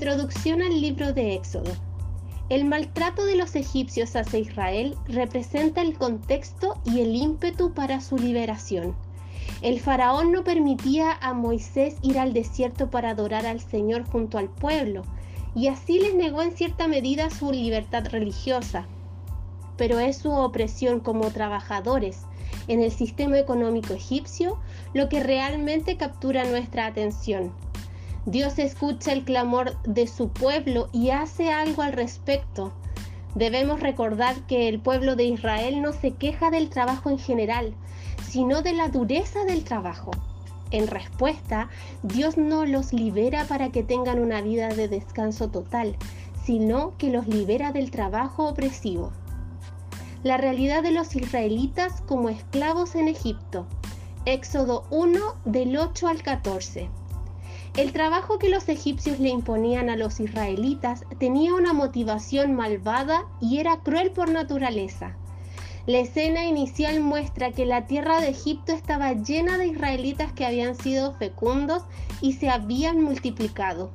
Introducción al libro de Éxodo. El maltrato de los egipcios hacia Israel representa el contexto y el ímpetu para su liberación. El faraón no permitía a Moisés ir al desierto para adorar al Señor junto al pueblo, y así les negó en cierta medida su libertad religiosa. Pero es su opresión como trabajadores en el sistema económico egipcio lo que realmente captura nuestra atención. Dios escucha el clamor de su pueblo y hace algo al respecto. Debemos recordar que el pueblo de Israel no se queja del trabajo en general, sino de la dureza del trabajo. En respuesta, Dios no los libera para que tengan una vida de descanso total, sino que los libera del trabajo opresivo. La realidad de los israelitas como esclavos en Egipto. Éxodo 1 del 8 al 14. El trabajo que los egipcios le imponían a los israelitas tenía una motivación malvada y era cruel por naturaleza. La escena inicial muestra que la tierra de Egipto estaba llena de israelitas que habían sido fecundos y se habían multiplicado.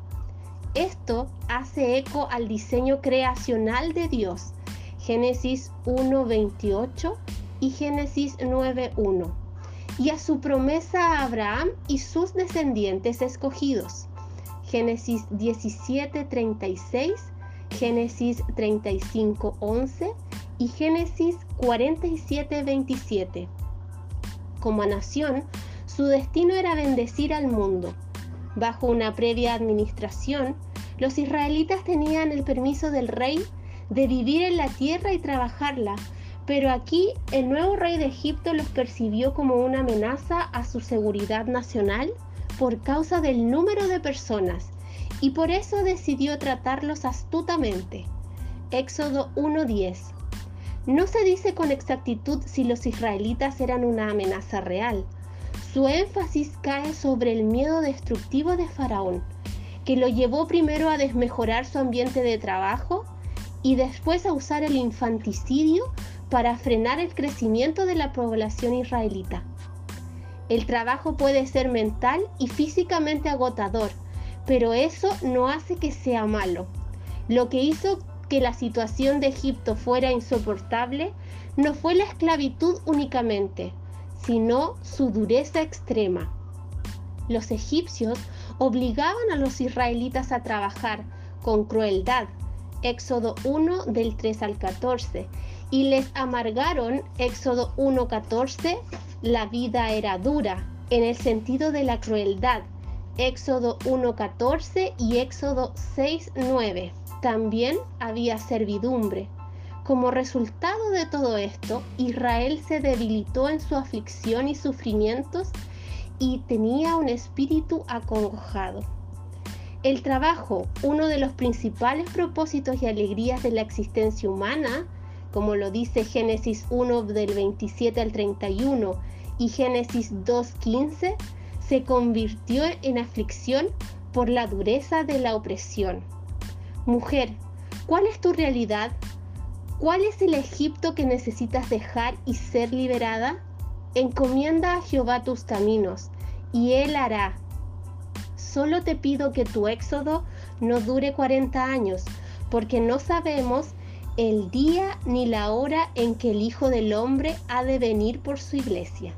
Esto hace eco al diseño creacional de Dios, Génesis 1.28 y Génesis 9.1, y a su promesa a Abraham y sus descendientes escogidos, Génesis 17.36, Génesis 35.11 y Génesis 47:27. Como nación, su destino era bendecir al mundo. Bajo una previa administración, los israelitas tenían el permiso del rey de vivir en la tierra y trabajarla, pero aquí el nuevo rey de Egipto los percibió como una amenaza a su seguridad nacional por causa del número de personas y por eso decidió tratarlos astutamente. Éxodo 1.10 no se dice con exactitud si los israelitas eran una amenaza real. Su énfasis cae sobre el miedo destructivo de Faraón, que lo llevó primero a desmejorar su ambiente de trabajo y después a usar el infanticidio para frenar el crecimiento de la población israelita. El trabajo puede ser mental y físicamente agotador, pero eso no hace que sea malo. Lo que hizo que la situación de Egipto fuera insoportable no fue la esclavitud únicamente, sino su dureza extrema. Los egipcios obligaban a los israelitas a trabajar con crueldad, Éxodo 1 del 3 al 14, y les amargaron, Éxodo 1.14, la vida era dura, en el sentido de la crueldad, Éxodo 1.14 y Éxodo 6.9 también había servidumbre. Como resultado de todo esto, Israel se debilitó en su aflicción y sufrimientos y tenía un espíritu acongojado. El trabajo, uno de los principales propósitos y alegrías de la existencia humana, como lo dice Génesis 1 del 27 al 31 y Génesis 2.15, se convirtió en aflicción por la dureza de la opresión. Mujer, ¿cuál es tu realidad? ¿Cuál es el Egipto que necesitas dejar y ser liberada? Encomienda a Jehová tus caminos, y Él hará. Solo te pido que tu éxodo no dure 40 años, porque no sabemos el día ni la hora en que el Hijo del Hombre ha de venir por su iglesia.